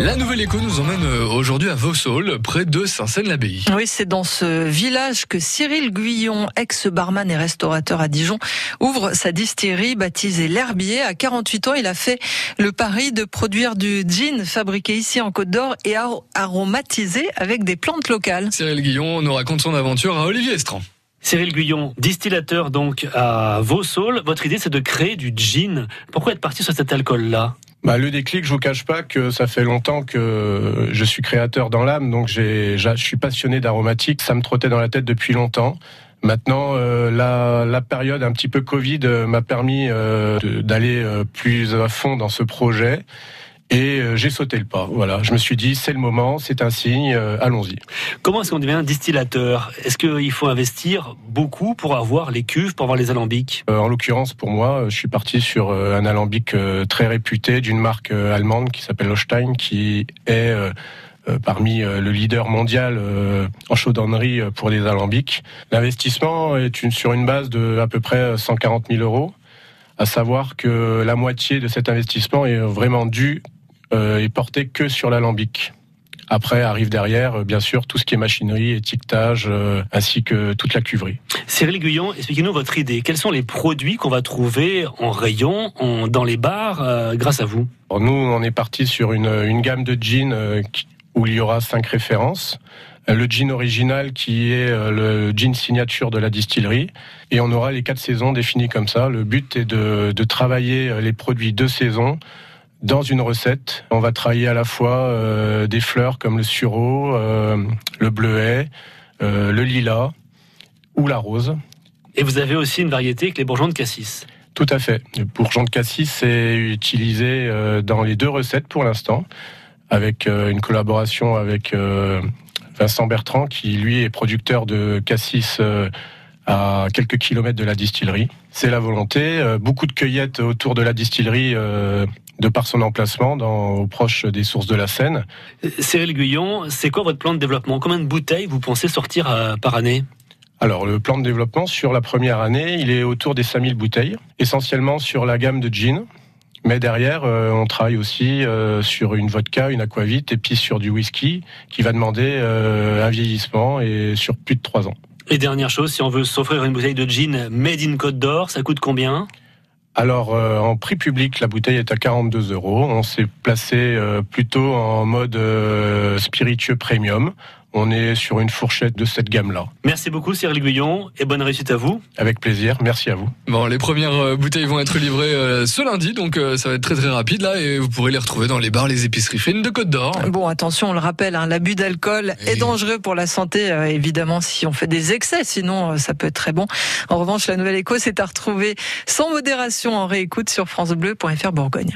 La nouvelle écho nous emmène euh, aujourd'hui à Vauxhall, près de Saint-Seine-l'Abbaye. Oui, c'est dans ce village que Cyril Guyon, ex-barman et restaurateur à Dijon, ouvre sa distillerie baptisée L'Herbier. À 48 ans, il a fait le pari de produire du gin fabriqué ici en Côte d'Or et aromatisé avec des plantes locales. Cyril Guyon nous raconte son aventure à Olivier Estran. Cyril Guyon, distillateur donc à Vauxhall. Votre idée, c'est de créer du gin. Pourquoi être parti sur cet alcool-là? Bah, le déclic, je vous cache pas que ça fait longtemps que je suis créateur dans l'âme, donc j'ai, je suis passionné d'aromatique. Ça me trottait dans la tête depuis longtemps. Maintenant, euh, la, la, période un petit peu Covid euh, m'a permis euh, d'aller plus à fond dans ce projet. Et euh, j'ai sauté le pas. Voilà, je me suis dit c'est le moment, c'est un signe, euh, allons-y. Comment est-ce qu'on devient distillateur? Est-ce qu'il faut investir beaucoup pour avoir les cuves, pour avoir les alambics? Euh, En l'occurrence, pour moi, je suis parti sur un alambic très réputé d'une marque allemande qui s'appelle Holstein, qui est parmi le leader mondial en chaudonnerie pour les alambics. L'investissement est une, sur une base de à peu près 140 000 euros à savoir que la moitié de cet investissement est vraiment dû est porté que sur l'alambic. Après arrive derrière, euh, bien sûr, tout ce qui est machinerie, étiquetage, euh, ainsi que toute la cuverie. Cyril Guyon, expliquez-nous votre idée. Quels sont les produits qu'on va trouver en rayon, dans les bars, grâce à vous? Nous, on est parti sur une, une gamme de jeans où il y aura cinq références. Le jean original qui est le jean signature de la distillerie. Et on aura les quatre saisons définies comme ça. Le but est de, de travailler les produits de saison dans une recette. On va travailler à la fois euh, des fleurs comme le sureau, euh, le bleuet, euh, le lilas ou la rose. Et vous avez aussi une variété avec les bourgeons de cassis. Tout à fait. Le bourgeon de cassis est utilisé dans les deux recettes pour l'instant, avec une collaboration avec Vincent Bertrand, qui lui est producteur de cassis à quelques kilomètres de la distillerie. C'est la volonté. Beaucoup de cueillettes autour de la distillerie de par son emplacement dans, proche des sources de la Seine. Cyril Guyon, c'est quoi votre plan de développement? Combien de bouteilles vous pensez sortir euh, par année? Alors, le plan de développement sur la première année, il est autour des 5000 bouteilles, essentiellement sur la gamme de gin. Mais derrière, euh, on travaille aussi euh, sur une vodka, une aquavit, et puis sur du whisky, qui va demander un vieillissement et sur plus de 3 ans. Et dernière chose, si on veut s'offrir une bouteille de gin made in Côte d'Or, ça coûte combien? Alors euh, en prix public, la bouteille est à 42 euros. On s'est placé euh, plutôt en mode euh, spiritueux premium. On est sur une fourchette de cette gamme-là. Merci beaucoup Cyril Guyon et bonne réussite à vous. Avec plaisir, merci à vous. Bon, les premières bouteilles vont être livrées ce lundi, donc ça va être très très rapide là et vous pourrez les retrouver dans les bars, les épiceries fines de Côte d'Or. Bon, attention, on le rappelle, hein, l'abus d'alcool est dangereux pour la santé, évidemment, si on fait des excès, sinon ça peut être très bon. En revanche, la nouvelle écho, c'est à retrouver sans modération en réécoute sur francebleu.fr Bourgogne.